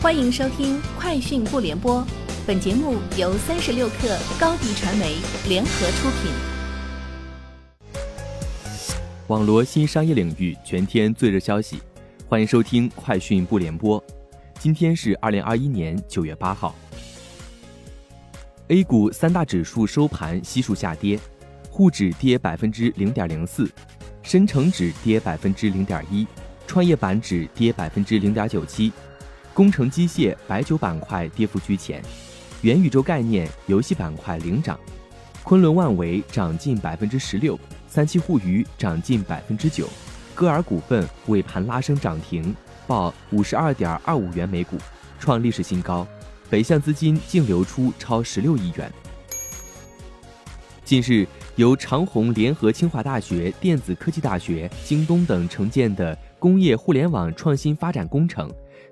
欢迎收听《快讯不联播》，本节目由三十六克高低传媒联合出品。网罗新商业领域全天最热消息，欢迎收听《快讯不联播》。今天是二零二一年九月八号。A 股三大指数收盘悉数下跌，沪指跌百分之零点零四，深成指跌百分之零点一，创业板指跌百分之零点九七。工程机械、白酒板块跌幅居前，元宇宙概念、游戏板块领涨，昆仑万维涨近百分之十六，三七互娱涨近百分之九，歌尔股份尾盘拉升涨停，报五十二点二五元每股，创历史新高，北向资金净流出超十六亿元。近日，由长虹联合清华大学、电子科技大学、京东等承建的工业互联网创新发展工程。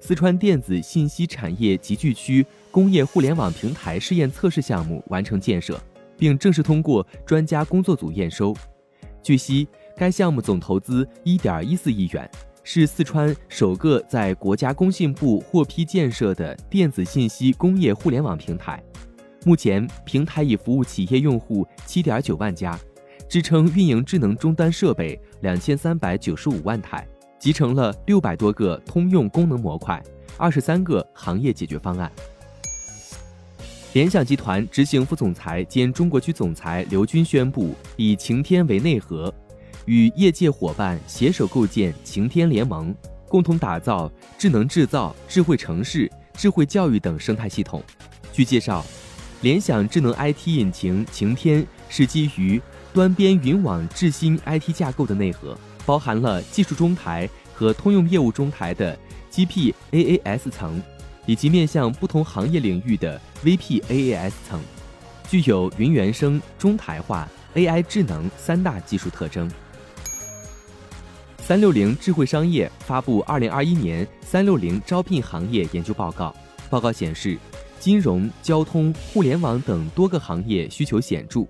四川电子信息产业集聚区工业互联网平台试验测试项目完成建设，并正式通过专家工作组验收。据悉，该项目总投资一点一四亿元，是四川首个在国家工信部获批建设的电子信息工业互联网平台。目前，平台已服务企业用户七点九万家，支撑运营智能终端设备两千三百九十五万台。集成了六百多个通用功能模块，二十三个行业解决方案。联想集团执行副总裁兼中国区总裁刘军宣布，以晴天为内核，与业界伙伴携手构建晴天联盟，共同打造智能制造、智慧城市、智慧教育等生态系统。据介绍，联想智能 IT 引擎晴天是基于端边云网智新 IT 架构的内核。包含了技术中台和通用业务中台的 GPaaS 层，以及面向不同行业领域的 VPaaS 层，具有云原生、中台化、AI 智能三大技术特征。三六零智慧商业发布二零二一年三六零招聘行业研究报告，报告显示，金融、交通、互联网等多个行业需求显著。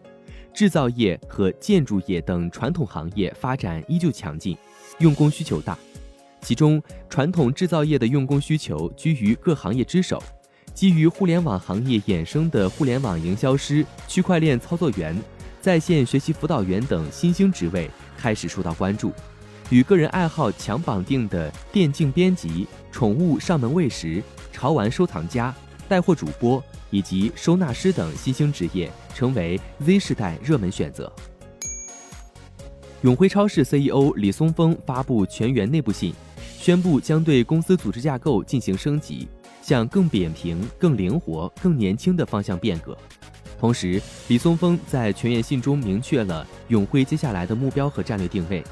制造业和建筑业等传统行业发展依旧强劲，用工需求大。其中，传统制造业的用工需求居于各行业之首。基于互联网行业衍生的互联网营销师、区块链操作员、在线学习辅导员等新兴职位开始受到关注。与个人爱好强绑定的电竞编辑、宠物上门喂食、潮玩收藏家、带货主播。以及收纳师等新兴职业成为 Z 世代热门选择。永辉超市 CEO 李松峰发布全员内部信，宣布将对公司组织架构进行升级，向更扁平、更灵活、更年轻的方向变革。同时，李松峰在全员信中明确了永辉接下来的目标和战略定位：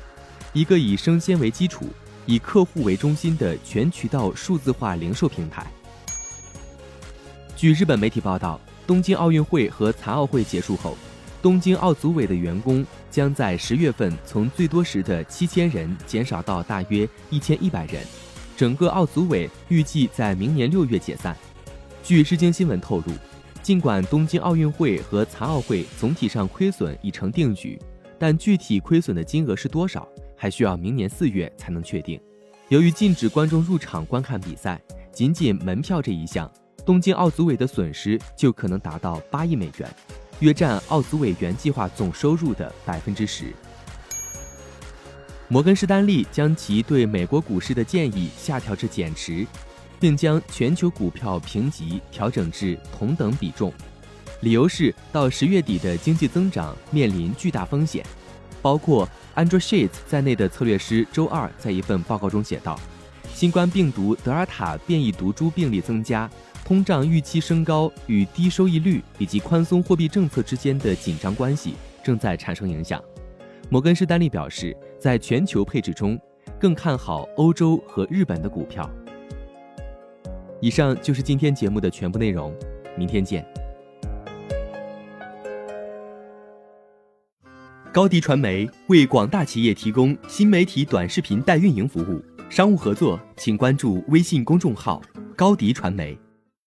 一个以生鲜为基础、以客户为中心的全渠道数字化零售平台。据日本媒体报道，东京奥运会和残奥会结束后，东京奥组委的员工将在十月份从最多时的七千人减少到大约一千一百人。整个奥组委预计在明年六月解散。据日经新闻透露，尽管东京奥运会和残奥会总体上亏损已成定局，但具体亏损的金额是多少，还需要明年四月才能确定。由于禁止观众入场观看比赛，仅仅门票这一项。东京奥组委的损失就可能达到八亿美元，约占奥组委原计划总收入的百分之十。摩根士丹利将其对美国股市的建议下调至减持，并将全球股票评级调整至同等比重，理由是到十月底的经济增长面临巨大风险。包括 Andrew Sheets 在内的策略师周二在一份报告中写道：“新冠病毒德尔塔变异毒株病例增加。”通胀预期升高与低收益率以及宽松货币政策之间的紧张关系正在产生影响。摩根士丹利表示，在全球配置中，更看好欧洲和日本的股票。以上就是今天节目的全部内容，明天见。高迪传媒为广大企业提供新媒体短视频代运营服务，商务合作请关注微信公众号“高迪传媒”。